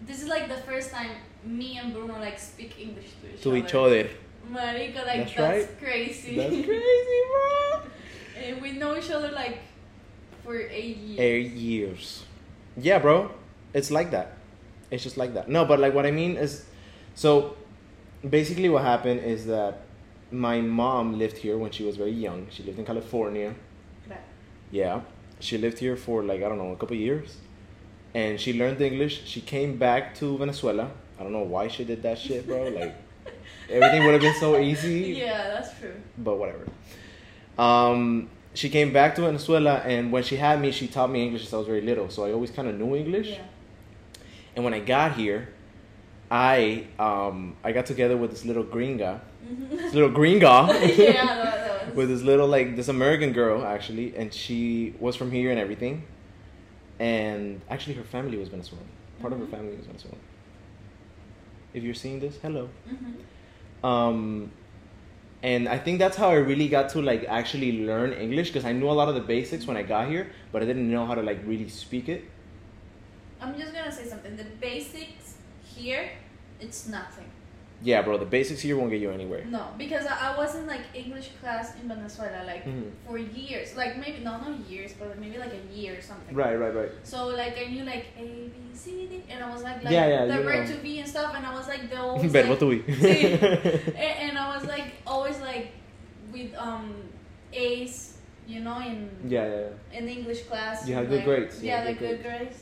This is like the first time me and Bruno like speak English to each To other. each other. Marico, like That's that's, right. crazy. That's crazy, bro. and we know each other like for eight years. Eight years. Yeah, bro. It's like that. It's just like that. No, but like what I mean is, so basically what happened is that my mom lived here when she was very young. She lived in California. Right. Yeah. She lived here for like, I don't know, a couple years. And she learned English. She came back to Venezuela. I don't know why she did that shit, bro. Like, everything would have been so easy Yeah, that's true. but whatever. Um, she came back to Venezuela, and when she had me, she taught me English since I was very little. So I always kind of knew English. Yeah. And when I got here, I um, I got together with this little gringa, Mhm. this little gringa. yeah, that, that was was. with this little like this American girl actually, and she was from here and everything, and actually her family was Venezuelan. Part of her Mhm. family was Venezuelan. If you're seeing this, hello. Mhm. Um, and I think that's how I really got to like actually learn English because I knew a lot of the basics when I got here, but I didn't know how to like really speak it. I'm just gonna say something. The basics here, it's nothing. Yeah, bro, the basics here won't get you anywhere. No, because I, I was in like English class in Venezuela like Mhm. for years. Like maybe no, not years, but maybe like a year or something. Right, right, right. So like I knew like A B C D, and I was like like Yeah, yeah, the know. to be and stuff, and I was like the always like, to be. Sí. and, I was like always like with um A's, you know, in Yeah, yeah, yeah. in English class. You had and, good like, grades, Yeah, the good good grades.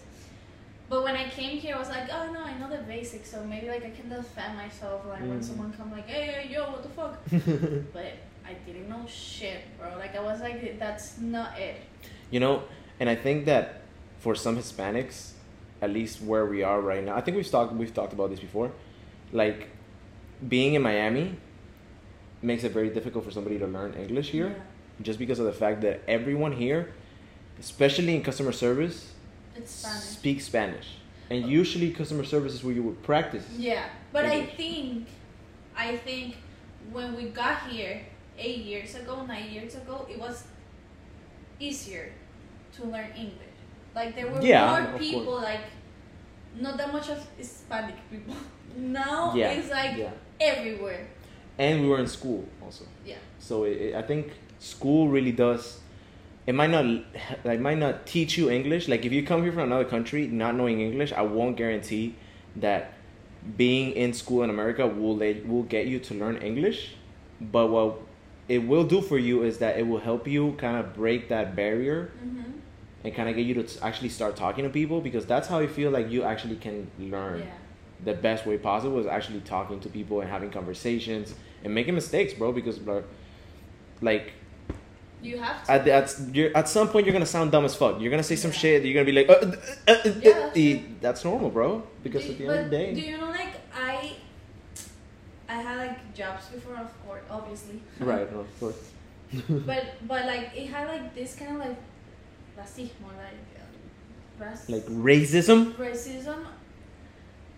But when I came here, I was like, oh no, I know the basics, so maybe like I can defend myself. Like when Mm. someone come like, hey, hey, yo, what the fuck? but I didn't know shit, bro. Like I was like, that's not it. You know, and I think that for some Hispanics, at least where we are right now, I think we've talked we've talked about this before. Like being in Miami makes it very difficult for somebody to learn English here Yeah. just because of the fact that everyone here, especially in customer service, It's Spanish. speaks Spanish. And usually customer service is where you would practice. Yeah, but I think, I think when we got here eight years ago, nine years ago, it was easier to learn English. Like there were Yeah, more of course. people, like not that much of Hispanic people. Now Yeah, it's like yeah. everywhere. And we were in school also. Yeah. So it, it, I think school really does. It might not like might not teach you English. Like if you come here from another country not knowing English, I won't guarantee that being in school in America will let, will get you to learn English. But what it will do for you is that it will help you kind of break that barrier Mm-hmm. and kind of get you to actually start talking to people because that's how I feel like you actually can learn Yeah. the best way possible is actually talking to people and having conversations and making mistakes, bro. Because bro, like You have to. at the, at you're, at some point you're gonna sound dumb as fuck. You're gonna say some Yeah. shit. You're gonna be like, uh, uh, uh, uh, Yeah, uh, that's normal, bro. Because Do- at the end of the day, do you know like I, I had like jobs before, of course, obviously. right? Of course. but but like it had like this kind of like racismo, like uh, like racism, racism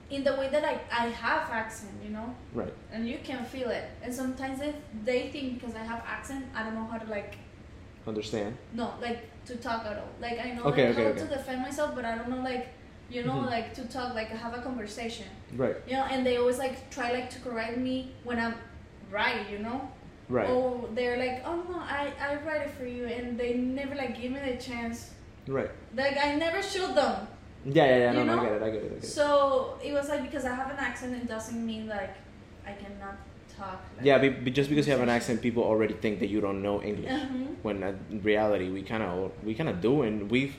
in the way that like I have accent, you know, right? and you can feel it. And sometimes they they think because I have accent, I don't know how to like Understand? no like to talk at all. Like I know Okay, like okay, how okay. to defend myself, but I don't know like you know Mhm. like to talk like have a conversation. Right, You know, and they always like try like to correct me when I'm right, you know. right, Or they're like, oh no, I I write it for you, and they never like give me the chance. right. Like I never showed them. Yeah, yeah, yeah. No, You no, I know? get it. I get it. I get it. So it was like because I have an accent, it doesn't mean like I cannot talk. Yeah, be, be- just because you have an accent, people already think that you don't know English. Mhm. When in reality, we kind of we kind of do, and we've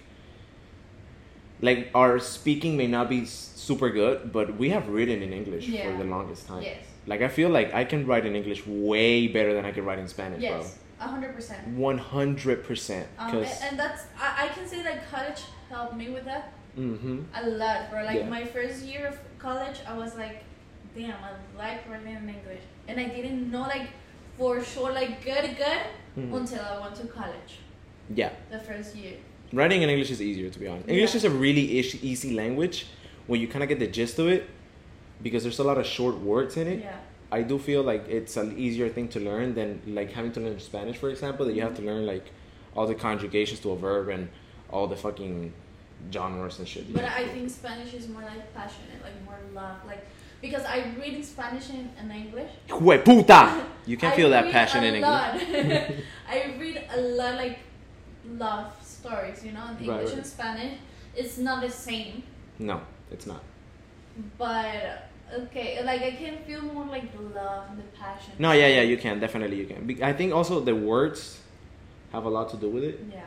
like our speaking may not be super good, but we have written in English Yeah. for the longest time. Yes. Like I feel like I can write in English way better than I can write in Spanish, Yes. A hundred percent. One hundred percent. Um, and, and that's I, I can say that college helped me with that mm-hmm. a lot, bro. Like Yeah. my first year of college, I was like, damn, I like writing in English, and I didn't know like for sure like good good Mhm. until I went to college yeah, the first year. writing in English is easier to be honest. English Yeah. is a really ish- easy language when you kind of get the gist of it, because there's a lot of short words in it. Yeah. I do feel like it's an easier thing to learn than like having to learn Spanish, for example, that you have to learn like all the conjugations to a verb and all the fucking genres and shit. But I think Spanish is more like passionate, like more love, like because I read in Spanish and, and English. Hue puta! You can feel that passion in English. I read a lot like love stories, you know, in English right. and Spanish. It's not the same, No, it's not. but okay, like I can feel more like the love and the passion. No, yeah, yeah, you can definitely you can. Be- I think also the words have a lot to do with it. Yeah.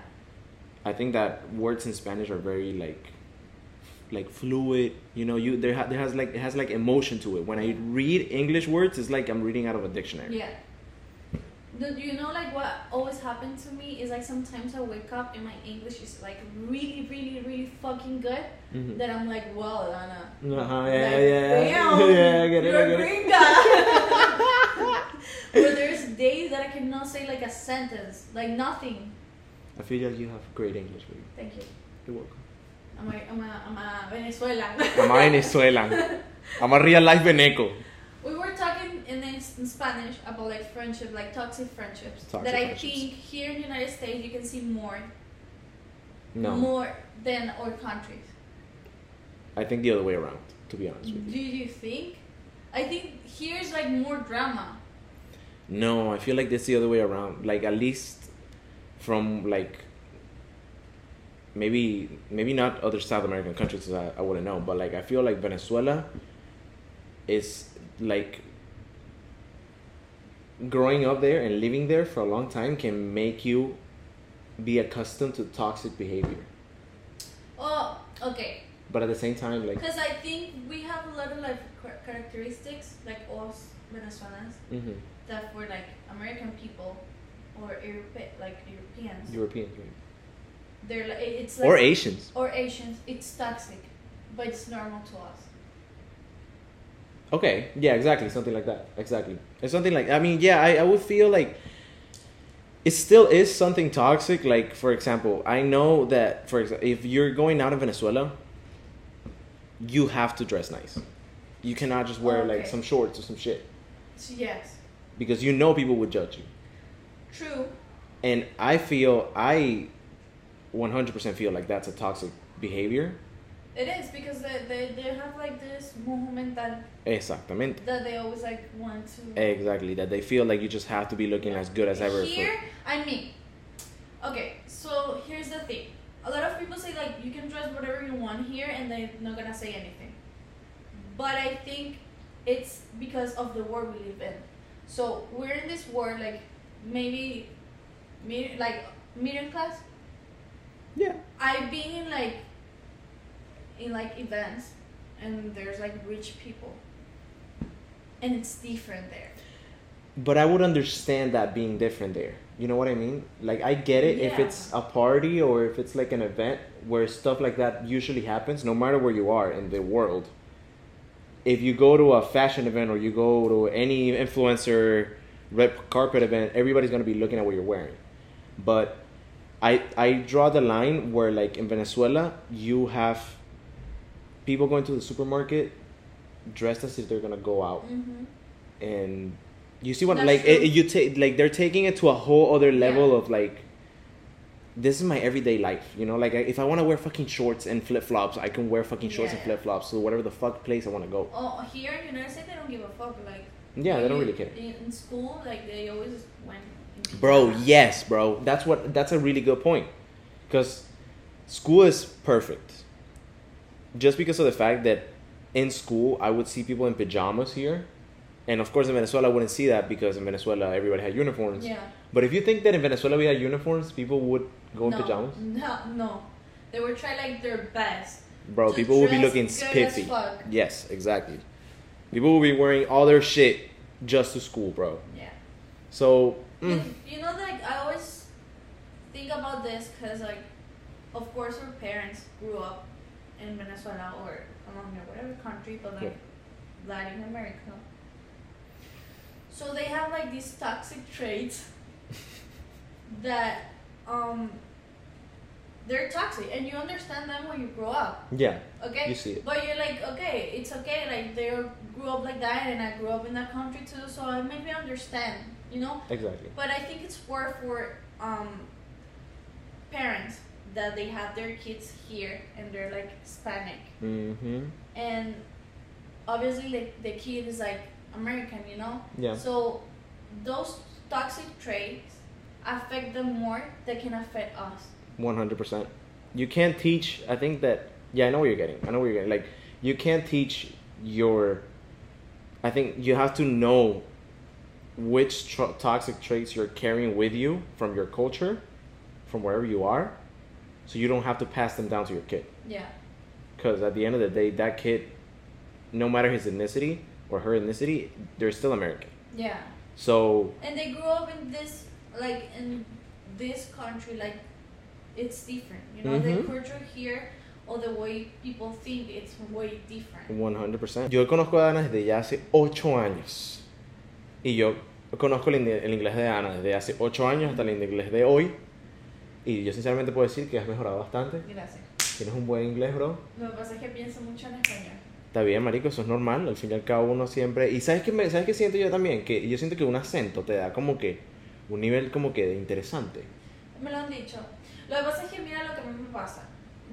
I think that words in Spanish are very like like fluid. You know, you there ha- there has like it has like emotion to it. When I read English words, it's like I'm reading out of a dictionary. Yeah. Do you know like what always happened to me is like sometimes I wake up and my English is like really, really, really fucking good. Mhm. That I'm like, well, Lana. Uh-huh, Like, yeah, yeah, damn, yeah. I get it, I get it. gringa. But there's days that I cannot say like a sentence, like nothing. I feel like you have great English, baby. Thank you. You're welcome. I'm a, I'm a, I'm a Venezuelan. I'm a Venezuelan. I'm a real life Veneco. we were talking in, in Spanish about like friendship, like toxic friendships. Toxic that I think here in the United States you can see more, No. more than our countries. I think the other way around, to be honest with you. Do you think? I think here's like more drama. No, I feel like that's the other way around. Like at least from like maybe maybe not other South American countries I, I wouldn't know, but like I feel like Venezuela is like growing up there and living there for a long time can make you be accustomed to toxic behavior. Oh, okay. But at the same time like Because I think we have a lot of like characteristics, like us Venezuelans, mhm, that for like American people or Europe, like Europeans, Europeans right? They're like it's like or Asians. or Asians. It's toxic, but it's normal to us. Okay, yeah, exactly, something like that. Exactly. It's something like I mean, yeah, I, I would feel like it still is something toxic. Like for example, I know that for example, if you're going out of Venezuela, you have to dress nice. You cannot just wear like Okay. some shorts or some shit yes, because you know people would judge you. true. And I feel I 100% feel like that's a toxic behavior. It is because they, they, they have like this movement that Exactamente. that they always like want to. Exactly. That they feel like you just have to be looking as good as ever. for- Here, I mean, okay, so here's the thing. A lot of people say like you can dress whatever you want here and they're not gonna say anything. But I think it's because of the world we live in. So we're in this world like maybe, like middle class. Yeah. I've been in like, in like events, and there's like rich people, and it's different there. But I would understand that being different there. You know what I mean? Like I get it if it's a party or if it's like an event where stuff like that usually happens, no matter where you are in the world. If you go to a fashion event or you go to any influencer red carpet event, everybody's gonna be looking at what you're wearing. But I I draw the line where like in Venezuela you have people going to the supermarket dressed as if they're gonna go out Mm-hmm. and you see what That's like it, you take like they're taking it to a whole other level Yeah. of like this is my everyday life you know like if i want to wear fucking shorts and flip-flops i can wear fucking shorts and flip-flops to whatever the fuck place i want to go Oh, here in the United States, they don't give a fuck. Like, yeah they don't really care In, in school, like they always went. Bro yes bro that's what that's a really good point because school is perfect just because of the fact that in school i would see people in pajamas here and of course in venezuela i wouldn't see that because in venezuela everybody had uniforms Yeah. But if you think that in Venezuela we had uniforms, people would go in no, pajamas. No, no. They would try like their best. Bro, people would be looking spiffy. Yes, exactly. People will be wearing all their shit just to school, bro. Yeah. So, mm, And, you know, like I always think about this because, like, of course, our parents grew up in Venezuela or Colombia, whatever country, but like Latin America. So they have like these toxic traits that um they're toxic, and you understand them when you grow up. yeah, Okay. you see it. But you're like, okay, it's okay. Like they grew up like that, and I grew up in that country too, so I maybe understand, you know. Exactly. But I think it's more for um, parents that they have their kids here and they're like Hispanic, Mm-hmm. and obviously like the kid is like American, you know. Yeah. So those toxic traits affect them more than can affect us. One hundred percent. You can't teach. I think that. Yeah, I know what you're getting. I know what you're getting. Like, you can't teach your. I think you have to know which tro- toxic traits you're carrying with you from your culture, from wherever you are, so you don't have to pass them down to your kid. Yeah. Because at the end of the day, that kid, no matter his ethnicity or her ethnicity, they're still American. Yeah. So And they grew up in this, like, in this country, like, it's different. You know, the Mhm. culture here or the way people think it's way different. 100%. Yo conozco a Ana desde ya hace 8 años. Y yo conozco el, el inglés de Ana desde hace 8 años hasta el inglés de hoy. Y yo sinceramente puedo decir que has mejorado bastante. Gracias. Tienes un buen inglés, bro. Lo que pasa es que pienso mucho en español. Está bien, marico, eso es normal. Al fin y al cabo uno siempre... Y ¿sabes qué, me- ¿sabes qué siento yo también? Que yo siento que un acento te da como que un nivel como que de interesante. Me lo han dicho. Lo que pasa es que mira lo que a mí me pasa.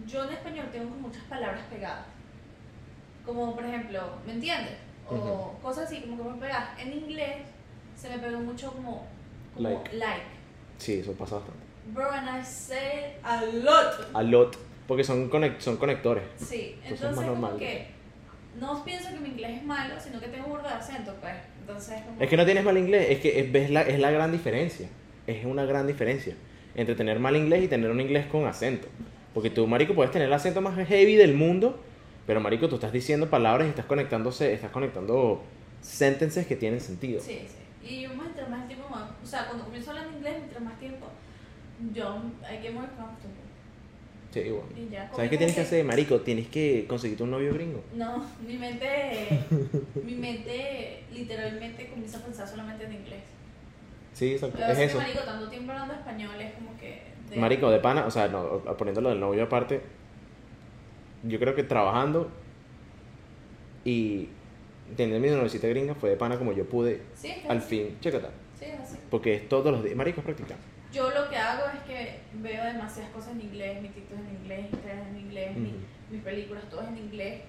Yo en español tengo muchas palabras pegadas. Como por ejemplo, ¿me entiendes? O Ujú. cosas así como que me pegas. En inglés se me pegó mucho como, como Like. like. Sí, eso pasa bastante. Bro, and I say a lot. A lot. Porque son, conec- son conectores. Sí, Entonces es entonces como normal. que no pienso que mi inglés es malo, sino que tengo burda de acento, pues. Entonces como... Es que no tienes mal inglés, es que es, ves la, es la gran diferencia. Es una gran diferencia entre tener mal inglés y tener un inglés con acento. Porque tú, marico, puedes tener el acento más heavy del mundo, pero marico, tú estás diciendo palabras y estás conectándose, estás conectando sentences que tienen sentido. Sí, sí. Y yo mientras más tiempo más... O sea, cuando comienzo a hablar inglés, mientras más tiempo, yo... I get more comfortable. Sí, igual. Y ya, como ¿Sabes qué tienes que hacer, marico? Tienes que conseguirte un novio gringo. No, mi mente, mi mente literalmente comienza a pensar solamente en inglés. Sí, exacto. Pero Es es eso. que, marico, tanto tiempo hablando español es como que... de- Marico, de pana, o sea, no, poniéndolo del novio aparte, yo creo que trabajando y teniendo mi novicita gringa fue de pana como yo pude Sí, es que al fin, chécate. Sí, es así. Porque es todos los días, marico, es practicar. Yo lo que hago es que veo demasiadas cosas en inglés, mi TikTok es en inglés, Instagram es en inglés, mi- mis películas, todo es en inglés.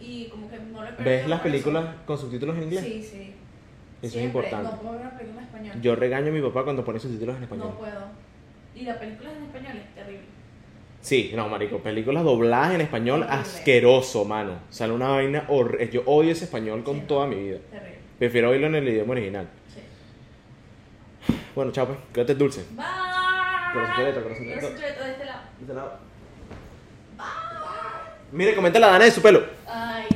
Y como que no le ¿Ves las eso. películas con subtítulos en inglés? Sí, sí. Eso es Siempre. importante. No puedo ver una película en español. Yo regaño a mi papá cuando pone subtítulos en español. No puedo. Y la película en español es terrible. Sí, no, marico, películas dobladas en español Horrible. asqueroso, mano. Sale una vaina horrible. Yo odio ese español con Sí. toda mi vida. Terrible. Prefiero oírlo en el idioma original. Sí. Bueno, chao, pues. Quédate dulce. Bye. Corazón chuleta, corazón chuleta. Corazón chuleta de este lado. Mire, comenta la dana de su pelo. Ay.